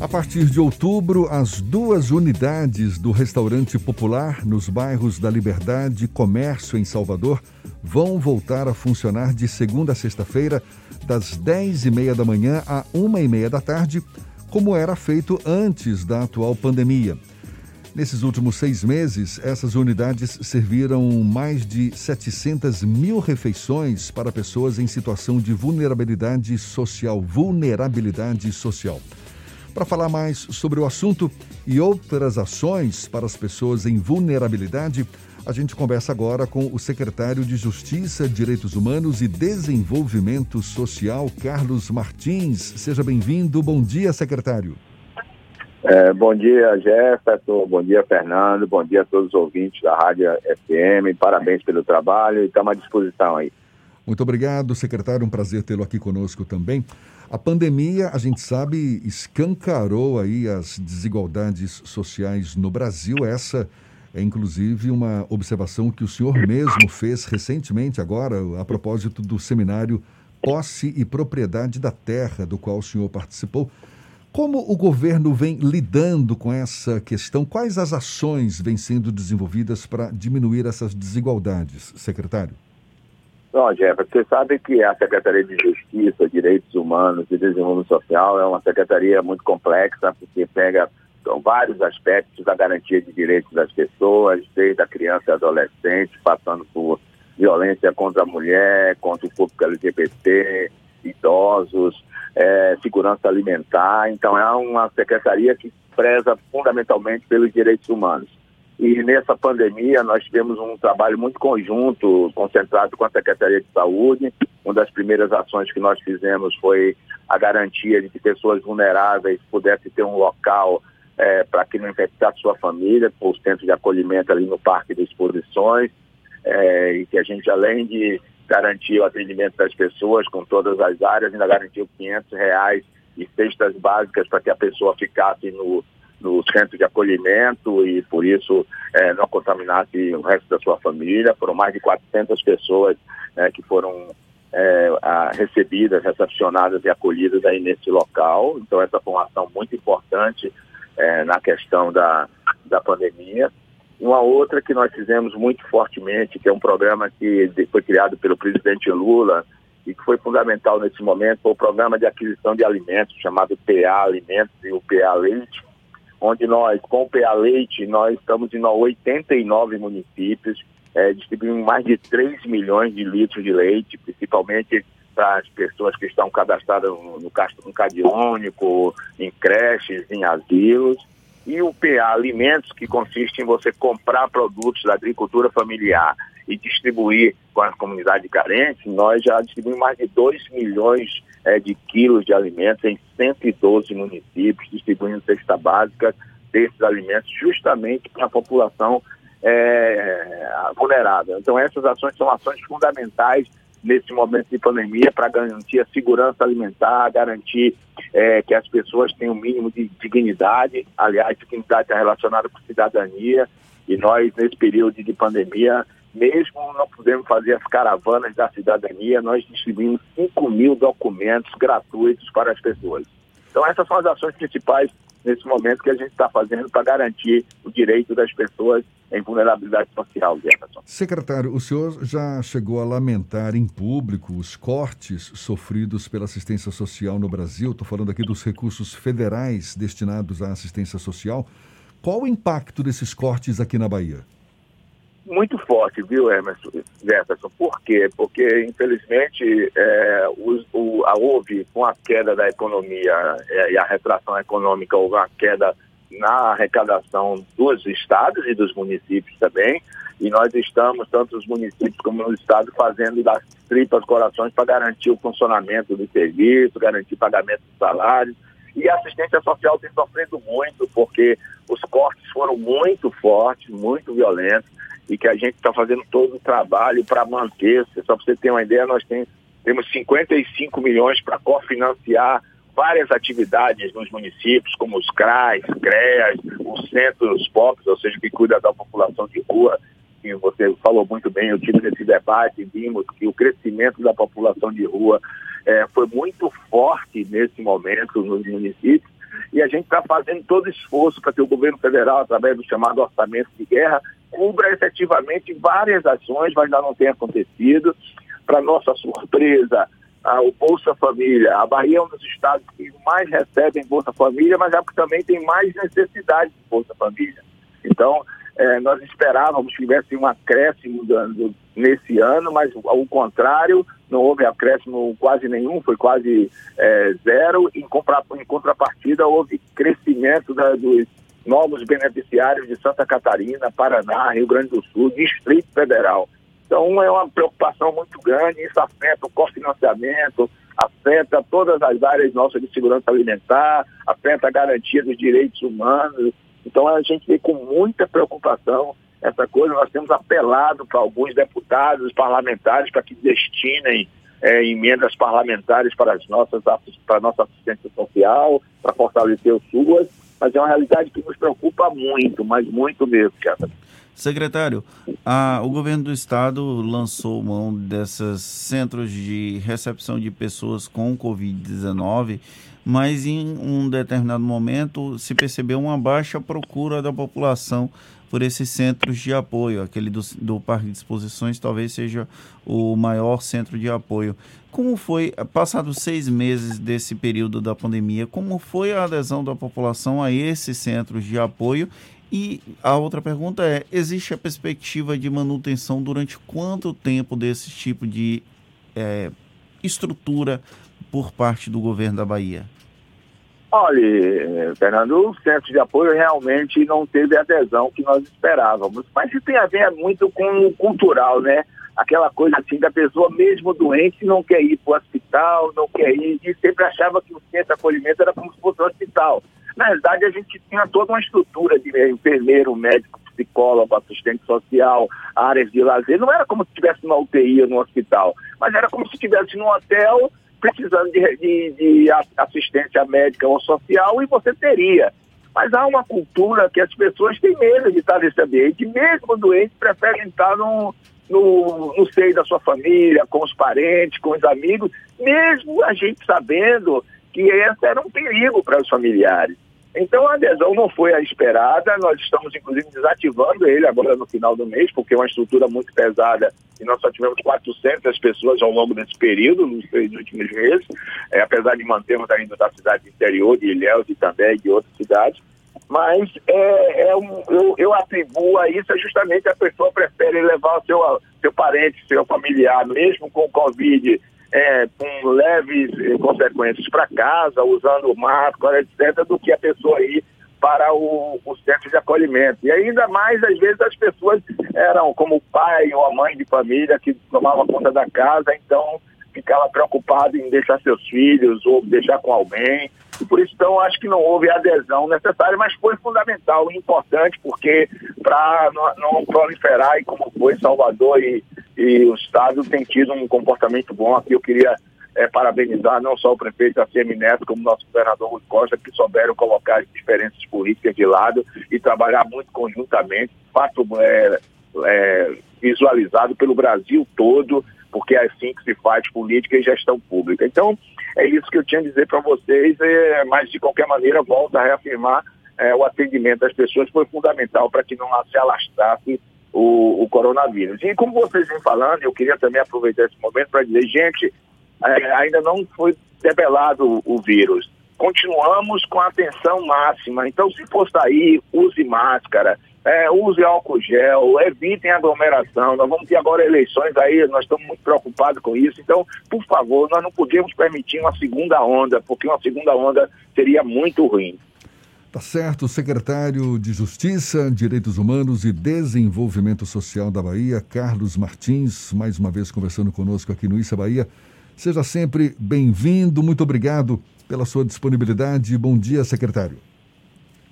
A partir de outubro, as duas unidades do restaurante popular nos bairros da Liberdade e Comércio em Salvador vão voltar a funcionar de segunda a sexta-feira, das 10 e meia da manhã a uma e meia da tarde, como era feito antes da atual pandemia. Nesses últimos seis meses, essas unidades serviram mais de 700 mil refeições para pessoas em situação de vulnerabilidade social. Vulnerabilidade social. Para falar mais sobre o assunto e outras ações para as pessoas em vulnerabilidade, a gente conversa agora com o secretário de Justiça, Direitos Humanos e Desenvolvimento Social, Carlos Martins. Seja bem-vindo. Bom dia, secretário. É, bom dia, Jefferson. Bom dia, Fernando. Bom dia a todos os ouvintes da Rádio FM. Parabéns pelo trabalho e estamos à disposição aí. Muito obrigado, secretário. Um prazer tê-lo aqui conosco também. A pandemia, a gente sabe, escancarou aí as desigualdades sociais no Brasil. Essa é inclusive uma observação que o senhor mesmo fez recentemente, agora, a propósito do seminário Posse e Propriedade da Terra, do qual o senhor participou. Como o governo vem lidando com essa questão? Quais as ações vêm sendo desenvolvidas para diminuir essas desigualdades, secretário? Bom, Jeff, você sabe que a Secretaria de Justiça, Direitos Humanos e Desenvolvimento Social é uma secretaria muito complexa, porque pega então, vários aspectos da garantia de direitos das pessoas, desde a criança e adolescente, passando por violência contra a mulher, contra o público LGBT, idosos, é, segurança alimentar. Então, é uma secretaria que preza fundamentalmente pelos direitos humanos. E nessa pandemia nós tivemos um trabalho muito conjunto, concentrado com a Secretaria de Saúde. Uma das primeiras ações que nós fizemos foi a garantia de que pessoas vulneráveis pudessem ter um local é, para que não infectasse sua família, por centro de acolhimento ali no Parque de Exposições, é, e que a gente, além de garantir o atendimento das pessoas com todas as áreas, ainda garantiu 500 reais e cestas básicas para que a pessoa ficasse no, no centro de acolhimento e por isso é, não contaminasse o resto da sua família. Foram mais de 400 pessoas é, que foram é, a, recebidas, recepcionadas e acolhidas aí nesse local. Então essa foi uma ação muito importante é, na questão da, da pandemia. Uma outra que nós fizemos muito fortemente, que é um programa que foi criado pelo presidente Lula e que foi fundamental nesse momento, foi o programa de aquisição de alimentos, chamado PA Alimentos e o PA Leite, onde nós, com o PA Leite, nós estamos em 89 municípios, é, distribuindo mais de 3 milhões de litros de leite, principalmente para as pessoas que estão cadastradas no, no, Cade Único, em creches, em asilos. E o PA Alimentos, que consiste em você comprar produtos da agricultura familiar e distribuir com a comunidade carente, nós já distribuímos mais de 2 milhões é, de quilos de alimentos em 112 municípios, distribuindo cesta básica desses alimentos justamente para a população é, vulnerável. Então essas ações são ações fundamentais nesse momento de pandemia para garantir a segurança alimentar, garantir é, que as pessoas tenham o um mínimo de dignidade. Aliás, dignidade está relacionada com cidadania e nós, nesse período de pandemia, mesmo não podemos fazer as caravanas da cidadania, nós distribuímos 5 mil documentos gratuitos para as pessoas. Então, essas são as ações principais nesse momento que a gente está fazendo para garantir o direito das pessoas em vulnerabilidade social, Jefferson. Secretário, o senhor já chegou a lamentar em público os cortes sofridos pela assistência social no Brasil? Estou falando aqui dos recursos federais destinados à assistência social. Qual o impacto desses cortes aqui na Bahia? muito forte, viu, Emerson, Jefferson? Por quê? Porque, infelizmente, é, o, o, a, houve, com a queda da economia é, e a retração econômica, houve uma queda na arrecadação dos estados e dos municípios também, e nós estamos, tanto os municípios como os estados, fazendo das tripas corações para garantir o funcionamento do serviço, garantir pagamento de salários, e a assistência social tem sofrido muito, porque os cortes foram muito fortes, muito violentos, e que a gente está fazendo todo o trabalho para manter. Só para você ter uma ideia, nós tem, temos 55 milhões para cofinanciar várias atividades nos municípios, como os CRAs, CREAS, os centros POPs, ou seja, que cuida da população de rua, que você falou muito bem, eu tive nesse debate, vimos que o crescimento da população de rua é, foi muito forte nesse momento nos municípios, e a gente está fazendo todo esforço para que o governo federal, através do chamado orçamento de guerra, cubra efetivamente várias ações, mas ainda não tem acontecido. Para nossa surpresa, a, o Bolsa Família, a Bahia é um dos estados que mais recebem Bolsa Família, mas é porque também tem mais necessidade de Bolsa Família. Então, é, nós esperávamos que tivesse um acréscimo do, nesse ano, mas ao contrário, não houve acréscimo quase nenhum, foi quase é, zero. Em, compra, em, contrapartida, houve crescimento da, dos novos beneficiários de Santa Catarina, Paraná, Rio Grande do Sul, Distrito Federal. Então, é uma preocupação muito grande, isso afeta o cofinanciamento, afeta todas as áreas nossas de segurança alimentar, afeta a garantia dos direitos humanos, então a gente vê com muita preocupação essa coisa. Nós temos apelado para alguns deputados, parlamentares, para que destinem é, emendas parlamentares para, as nossas, para a nossa assistência social, para fortalecer o SUAS, mas é uma realidade que nos preocupa muito, mas muito mesmo, Jefferson. Secretário, a, o governo do estado lançou mão desses centros de recepção de pessoas com Covid-19, mas em um determinado momento se percebeu uma baixa procura da população por esses centros de apoio. Aquele do, do Parque de Exposições talvez seja o maior centro de apoio. Como foi, passados seis meses desse período da pandemia, como foi a adesão da população a esses centros de apoio e a outra pergunta é: existe a perspectiva de manutenção durante quanto tempo desse tipo de é, estrutura por parte do governo da Bahia? Olha, Fernando, o centro de apoio realmente não teve a adesão que nós esperávamos. Mas isso tem a ver muito com o cultural, né? Aquela coisa assim da pessoa, mesmo doente, não quer ir para o hospital, não quer ir, e sempre achava que o centro de acolhimento era como se fosse um hospital. Na verdade, a gente tinha toda uma estrutura de enfermeiro, médico, psicólogo, assistente social, áreas de lazer. Não era como se estivesse numa UTI ou no hospital, mas era como se estivesse num hotel precisando de, de, de, assistência médica ou social e você teria. Mas há uma cultura que as pessoas têm medo de estar nesse ambiente, mesmo doentes preferem estar no, no, no seio da sua família, com os parentes, com os amigos, mesmo a gente sabendo que esse era um perigo para os familiares. Então a adesão não foi a esperada, nós estamos inclusive desativando ele agora no final do mês, porque é uma estrutura muito pesada e nós só tivemos 400 pessoas ao longo desse período, nos três últimos meses, é, apesar de mantermos ainda da cidade interior, de Ilhéus e também de outras cidades. Mas é, é um, eu, eu, atribuo a isso justamente a pessoa prefere levar o seu, seu parente, seu familiar, mesmo com Covid é, com leves eh, consequências para casa, usando máscara, etc., do que a pessoa ir para o, o, centro de acolhimento. E ainda mais, às vezes, as pessoas eram como o pai ou a mãe de família que tomava conta da casa, então ficava preocupado em deixar seus filhos ou deixar com alguém. E por isso, então, acho que não houve adesão necessária, mas foi fundamental e importante, porque para não, não proliferar, e como foi Salvador e e o Estado tem tido um comportamento bom. Aqui eu queria é, parabenizar não só o prefeito ACM Neto, como o nosso governador Rui Costa, que souberam colocar as diferenças políticas de lado e trabalhar muito conjuntamente, fato é, é, visualizado pelo Brasil todo, porque é assim que se faz política e gestão pública. Então, é isso que eu tinha a dizer para vocês, mas de qualquer maneira, volto a reafirmar, o atendimento das pessoas foi fundamental para que não se alastrasse o, o, coronavírus. E como vocês vêm falando, eu queria também aproveitar esse momento para dizer, gente, é, ainda não foi debelado o, vírus. Continuamos com a atenção máxima. Então, se for sair, use máscara, é, use álcool gel, evitem aglomeração. Nós vamos ter agora eleições aí, nós estamos muito preocupados com isso. Então, por favor, nós não podemos permitir uma segunda onda, porque uma segunda onda seria muito ruim. Tá certo, secretário de Justiça, Direitos Humanos e Desenvolvimento Social da Bahia, Carlos Martins, mais uma vez conversando conosco aqui no Issa Bahia. Seja sempre bem-vindo, muito obrigado pela sua disponibilidade. Bom dia, secretário.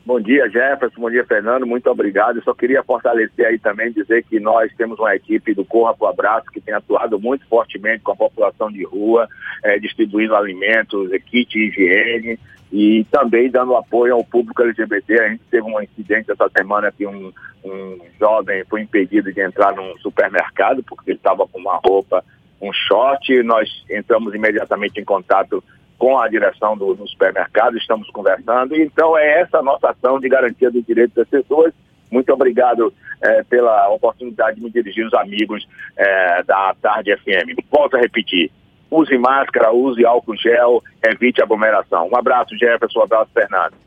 Bom dia, Jefferson. Bom dia, Fernando. Muito obrigado. Eu só queria fortalecer aí também, dizer que nós temos uma equipe do Corra para o Abraço que tem atuado muito fortemente com a população de rua, é, distribuindo alimentos, kit higiene e também dando apoio ao público LGBT. A gente teve um incidente essa semana que um, um jovem foi impedido de entrar num supermercado porque ele estava com uma roupa, um short. Nós entramos imediatamente em contato com a direção do, do supermercado, estamos conversando. Então, é essa nossa ação de garantia dos direitos das pessoas. Muito obrigado é, pela oportunidade de me dirigir aos amigos é, da Tarde FM. Volto a repetir: use máscara, use álcool gel, evite aglomeração. Um abraço, Jefferson, um abraço, Fernando.